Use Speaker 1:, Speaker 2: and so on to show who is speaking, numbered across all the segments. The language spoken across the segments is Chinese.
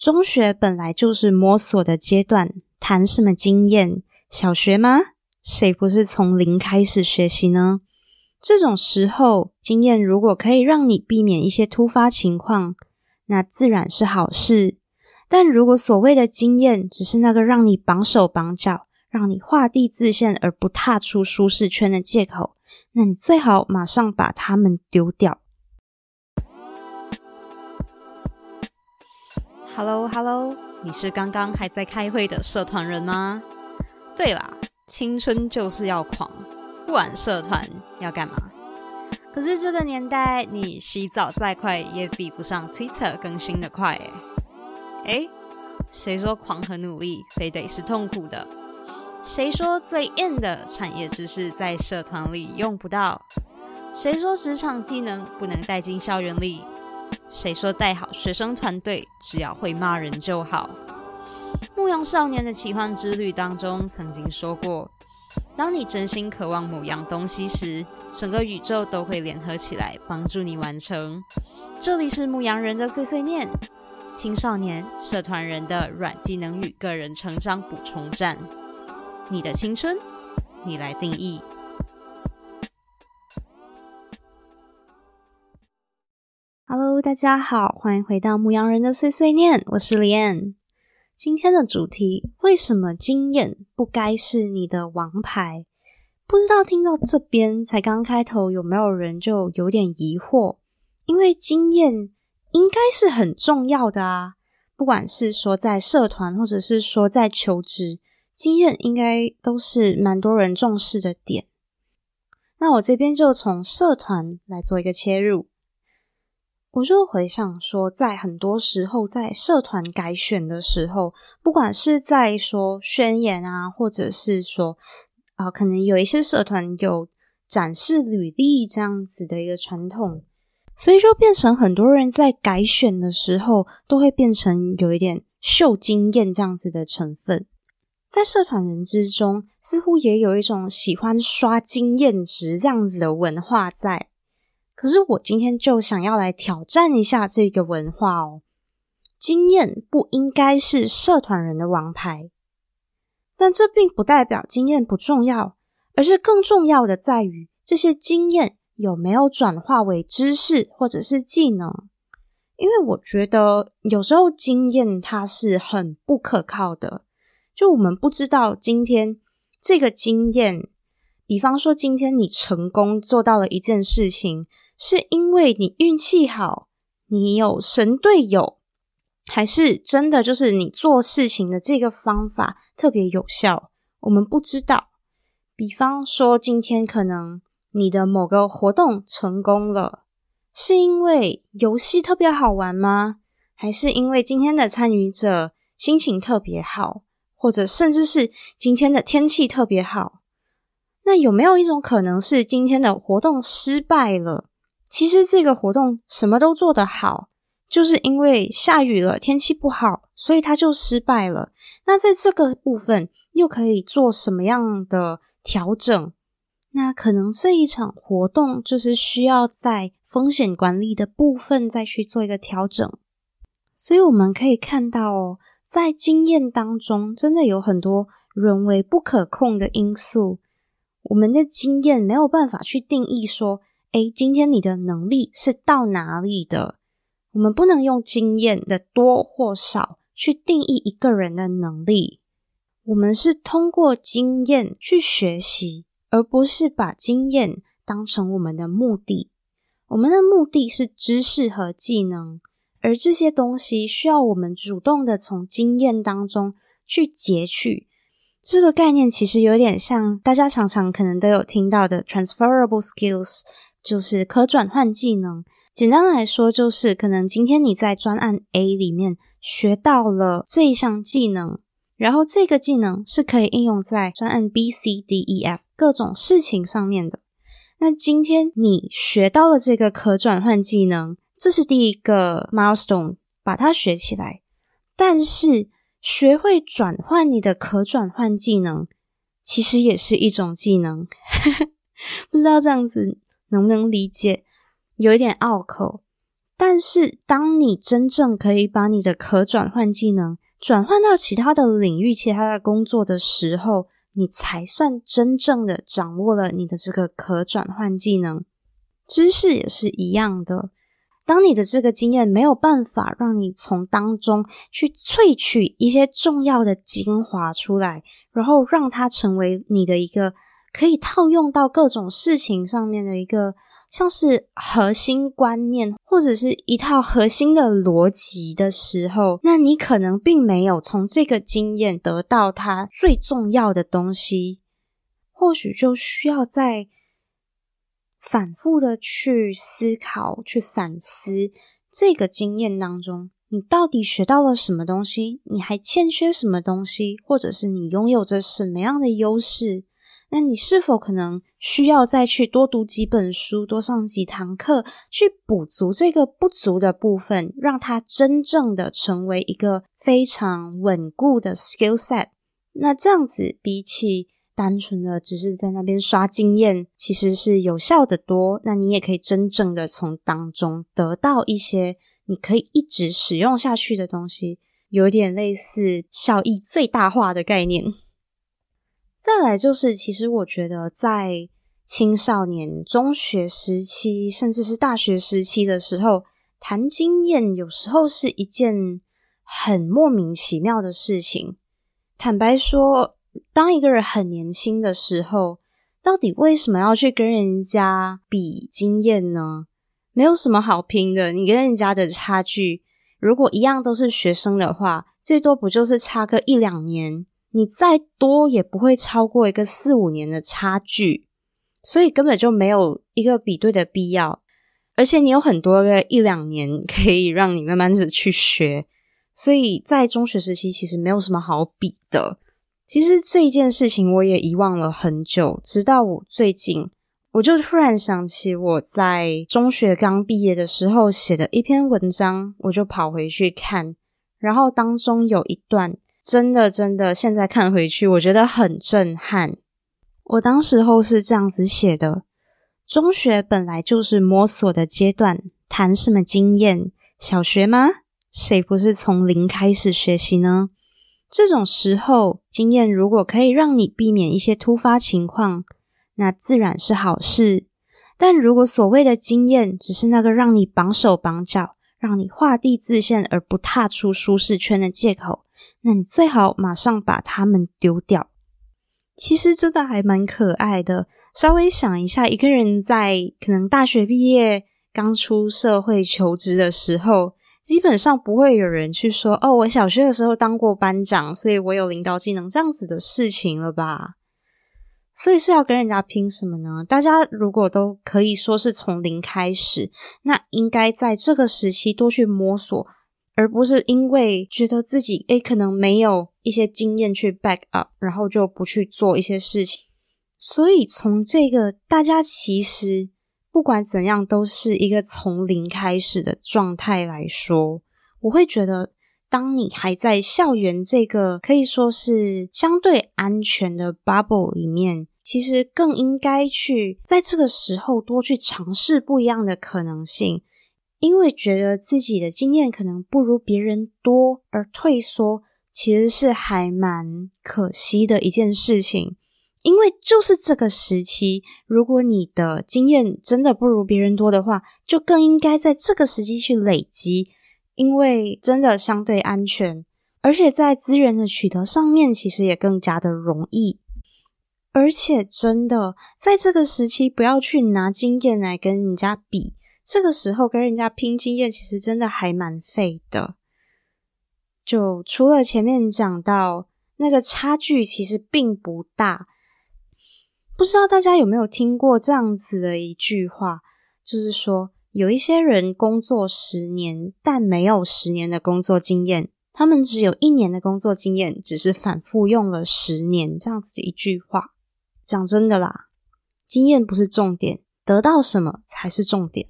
Speaker 1: 中学本来就是摸索的阶段，谈什么经验？小学吗？谁不是从零开始学习呢？这种时候，经验如果可以让你避免一些突发情况，那自然是好事。但如果所谓的经验只是那个让你绑手绑脚、让你画地自限而不踏出舒适圈的借口，那你最好马上把它们丢掉。Hello，Hello，你是刚刚还在开会的社团人吗？对啦，青春就是要狂，不玩社团要干嘛？可是这个年代，你洗澡再快也比不上 Twitter 更新的快诶。诶，谁说狂和努力非得是痛苦的？谁说最硬的产业知识在社团里用不到？谁说职场技能不能带进校园里？谁说带好学生团队只要会骂人就好？牧羊少年的奇幻之旅当中曾经说过，当你真心渴望某样东西时，整个宇宙都会联合起来帮助你完成。这里是牧羊人的碎碎念，青少年社团人的软技能与个人成长补充站。你的青春，你来定义。Hello，大家好，欢迎回到牧羊人的碎碎念，我是李安。今天的主题：为什么经验不该是你的王牌？不知道听到这边才刚开头，有没有人就有点疑惑？因为经验应该是很重要的啊，不管是说在社团，或者是说在求职，经验应该都是蛮多人重视的点。那我这边就从社团来做一个切入。我就回想说，在很多时候，在社团改选的时候，不管是在说宣言啊，或者是说啊，可能有一些社团有展示履历这样子的一个传统，所以就变成很多人在改选的时候，都会变成有一点秀经验这样子的成分。在社团人之中，似乎也有一种喜欢刷经验值这样子的文化在。可是我今天就想要来挑战一下这个文化哦。经验不应该是社团人的王牌，但这并不代表经验不重要，而是更重要的在于这些经验有没有转化为知识或者是技能。因为我觉得有时候经验它是很不可靠的，就我们不知道今天这个经验，比方说今天你成功做到了一件事情。是因为你运气好，你有神队友，还是真的就是你做事情的这个方法特别有效？我们不知道。比方说，今天可能你的某个活动成功了，是因为游戏特别好玩吗？还是因为今天的参与者心情特别好，或者甚至是今天的天气特别好？那有没有一种可能是今天的活动失败了？其实这个活动什么都做得好，就是因为下雨了，天气不好，所以它就失败了。那在这个部分又可以做什么样的调整？那可能这一场活动就是需要在风险管理的部分再去做一个调整。所以我们可以看到哦，在经验当中，真的有很多人为不可控的因素，我们的经验没有办法去定义说。哎，今天你的能力是到哪里的？我们不能用经验的多或少去定义一个人的能力。我们是通过经验去学习，而不是把经验当成我们的目的。我们的目的是知识和技能，而这些东西需要我们主动的从经验当中去截取。这个概念其实有点像大家常常可能都有听到的 transferable skills。就是可转换技能，简单来说，就是可能今天你在专案 A 里面学到了这一项技能，然后这个技能是可以应用在专案 B、C、D、E、F 各种事情上面的。那今天你学到了这个可转换技能，这是第一个 milestone，把它学起来。但是学会转换你的可转换技能，其实也是一种技能，不知道这样子。能不能理解？有一点拗口，但是，当你真正可以把你的可转换技能转换到其他的领域、其他的工作的时候，你才算真正的掌握了你的这个可转换技能。知识也是一样的，当你的这个经验没有办法让你从当中去萃取一些重要的精华出来，然后让它成为你的一个可以套用到各种事情上面的一个。像是核心观念或者是一套核心的逻辑的时候，那你可能并没有从这个经验得到它最重要的东西，或许就需要再反复的去思考、去反思这个经验当中，你到底学到了什么东西，你还欠缺什么东西，或者是你拥有着什么样的优势。那你是否可能需要再去多读几本书、多上几堂课，去补足这个不足的部分，让它真正的成为一个非常稳固的 skill set？那这样子比起单纯的只是在那边刷经验，其实是有效的多。那你也可以真正的从当中得到一些你可以一直使用下去的东西，有点类似效益最大化的概念。再来就是，其实我觉得在青少年、中学时期，甚至是大学时期的时候，谈经验有时候是一件很莫名其妙的事情。坦白说，当一个人很年轻的时候，到底为什么要去跟人家比经验呢？没有什么好拼的。你跟人家的差距，如果一样都是学生的话，最多不就是差个一两年？你再多也不会超过一个四五年的差距，所以根本就没有一个比对的必要。而且你有很多个一两年 可以让你慢慢的去学，所以在中学时期其实没有什么好比的。其实这一件事情我也遗忘了很久，直到我最近，我就突然想起我在中学刚毕业的时候写的一篇文章，我就跑回去看，然后当中有一段。真的，真的，现在看回去，我觉得很震撼。我当时候是这样子写的：中学本来就是摸索的阶段，谈什么经验？小学吗？谁不是从零开始学习呢？这种时候，经验如果可以让你避免一些突发情况，那自然是好事。但如果所谓的经验只是那个让你绑手绑脚、让你画地自限而不踏出舒适圈的借口，那你最好马上把它们丢掉。其实真的还蛮可爱的。稍微想一下，一个人在可能大学毕业、刚出社会求职的时候，基本上不会有人去说：“哦，我小学的时候当过班长，所以我有领导技能。”这样子的事情了吧？所以是要跟人家拼什么呢？大家如果都可以说是从零开始，那应该在这个时期多去摸索。而不是因为觉得自己诶可能没有一些经验去 back up，然后就不去做一些事情。所以从这个大家其实不管怎样都是一个从零开始的状态来说，我会觉得，当你还在校园这个可以说是相对安全的 bubble 里面，其实更应该去在这个时候多去尝试不一样的可能性。因为觉得自己的经验可能不如别人多而退缩，其实是还蛮可惜的一件事情。因为就是这个时期，如果你的经验真的不如别人多的话，就更应该在这个时期去累积，因为真的相对安全，而且在资源的取得上面，其实也更加的容易。而且真的在这个时期，不要去拿经验来跟人家比。这个时候跟人家拼经验，其实真的还蛮费的。就除了前面讲到那个差距，其实并不大。不知道大家有没有听过这样子的一句话，就是说有一些人工作十年，但没有十年的工作经验；他们只有一年的工作经验，只是反复用了十年。这样子一句话，讲真的啦，经验不是重点，得到什么才是重点。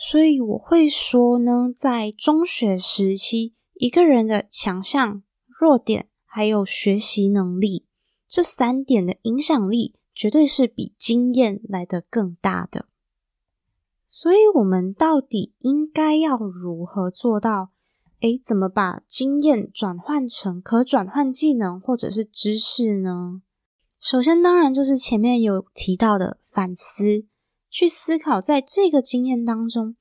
Speaker 1: 所以我会说呢，在中学时期，一个人的强项、弱点还有学习能力这三点的影响力，绝对是比经验来的更大的。所以，我们到底应该要如何做到？诶，怎么把经验转换成可转换技能或者是知识呢？首先，当然就是前面有提到的反思，去思考在这个经验当中，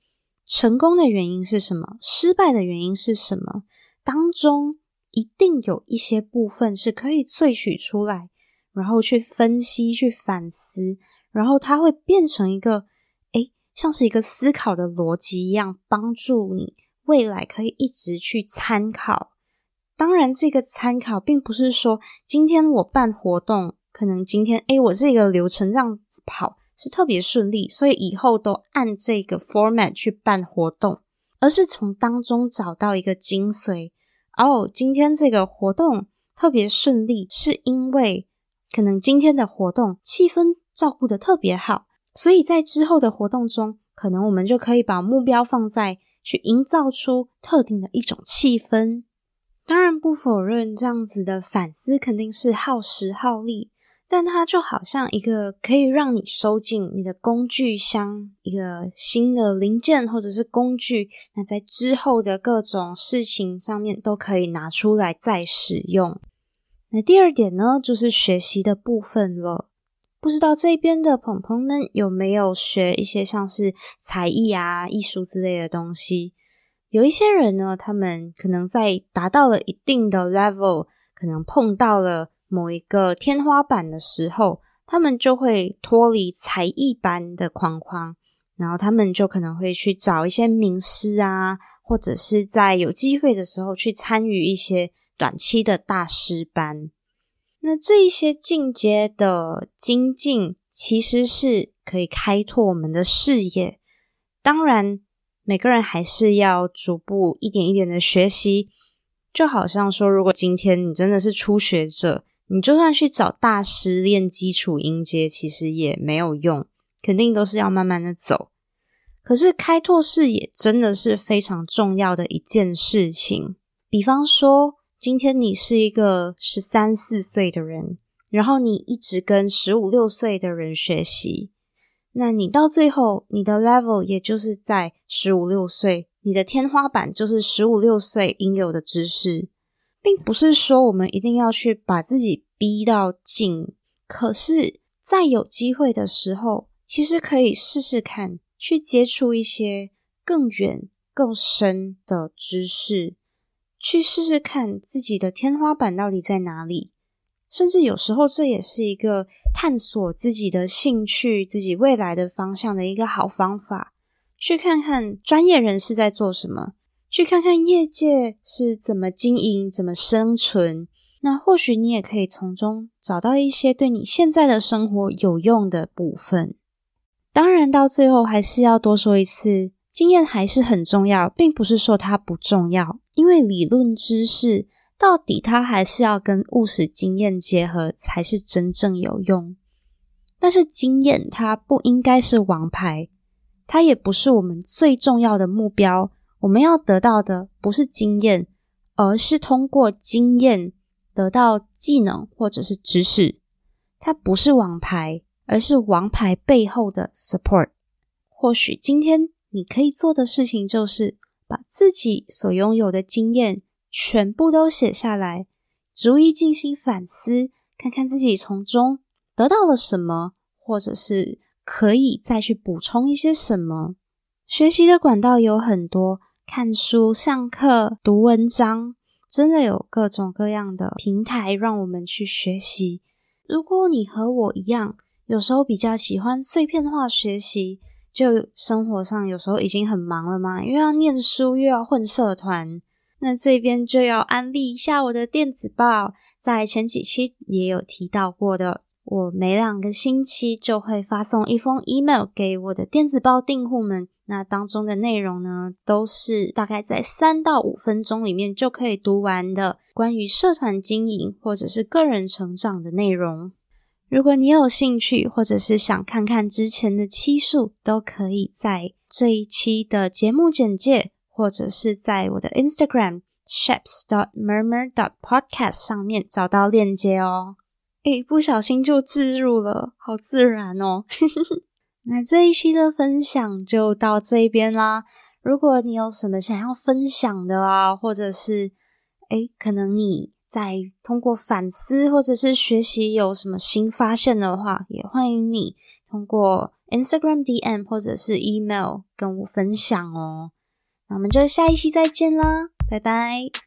Speaker 1: 成功的原因是什么，失败的原因是什么，当中一定有一些部分是可以萃取出来，然后去分析、去反思，然后它会变成一个，诶，像是一个思考的逻辑一样，帮助你。未来可以一直去参考，当然，这个参考并不是说今天我办活动，可能今天诶我这个流程这样子跑是特别顺利，所以以后都按这个 format 去办活动，而是从当中找到一个精髓。哦，今天这个活动特别顺利，是因为可能今天的活动气氛照顾的特别好，所以在之后的活动中，可能我们就可以把目标放在。去营造出特定的一种气氛，当然不否认这样子的反思肯定是耗时耗力，但它就好像一个可以让你收进你的工具箱一个新的零件或者是工具，那在之后的各种事情上面都可以拿出来再使用。那第二点呢，就是学习的部分了。不知道这边的朋朋们有没有学一些像是才艺啊、艺术之类的东西？有一些人呢，他们可能在达到了一定的 level，可能碰到了某一个天花板的时候，他们就会脱离才艺班的框框，然后他们就可能会去找一些名师啊，或者是在有机会的时候去参与一些短期的大师班。那这一些进阶的精进，其实是可以开拓我们的视野。当然，每个人还是要逐步一点一点的学习。就好像说，如果今天你真的是初学者，你就算去找大师练基础音阶，其实也没有用，肯定都是要慢慢的走。可是开拓视野真的是非常重要的一件事情。比方说。今天你是一个十三四岁的人，然后你一直跟十五六岁的人学习，那你到最后你的 level 也就是在十五六岁，你的天花板就是十五六岁应有的知识，并不是说我们一定要去把自己逼到紧，可是，在有机会的时候，其实可以试试看，去接触一些更远、更深的知识。去试试看自己的天花板到底在哪里，甚至有时候这也是一个探索自己的兴趣、自己未来的方向的一个好方法。去看看专业人士在做什么，去看看业界是怎么经营、怎么生存。那或许你也可以从中找到一些对你现在的生活有用的部分。当然，到最后还是要多说一次，经验还是很重要，并不是说它不重要。因为理论知识到底它还是要跟务实经验结合才是真正有用，但是经验它不应该是王牌，它也不是我们最重要的目标。我们要得到的不是经验，而是通过经验得到技能或者是知识。它不是王牌，而是王牌背后的 support。或许今天你可以做的事情就是。把自己所拥有的经验全部都写下来，逐一进行反思，看看自己从中得到了什么，或者是可以再去补充一些什么。学习的管道有很多，看书、上课、读文章，真的有各种各样的平台让我们去学习。如果你和我一样，有时候比较喜欢碎片化学习。就生活上有时候已经很忙了嘛，又要念书又要混社团，那这边就要安利一下我的电子报，在前几期也有提到过的，我每两个星期就会发送一封 email 给我的电子报订户们，那当中的内容呢，都是大概在三到五分钟里面就可以读完的，关于社团经营或者是个人成长的内容。如果你有兴趣，或者是想看看之前的期数，都可以在这一期的节目简介，或者是在我的 Instagram shapes dot murmur dot podcast 上面找到链接哦。诶，不小心就置入了，好自然哦。那这一期的分享就到这边啦。如果你有什么想要分享的啊，或者是诶，可能你在通过反思或者是学习有什么新发现的话，也欢迎你通过 Instagram DM 或者是 email 跟我分享哦。那我们就下一期再见啦，拜拜。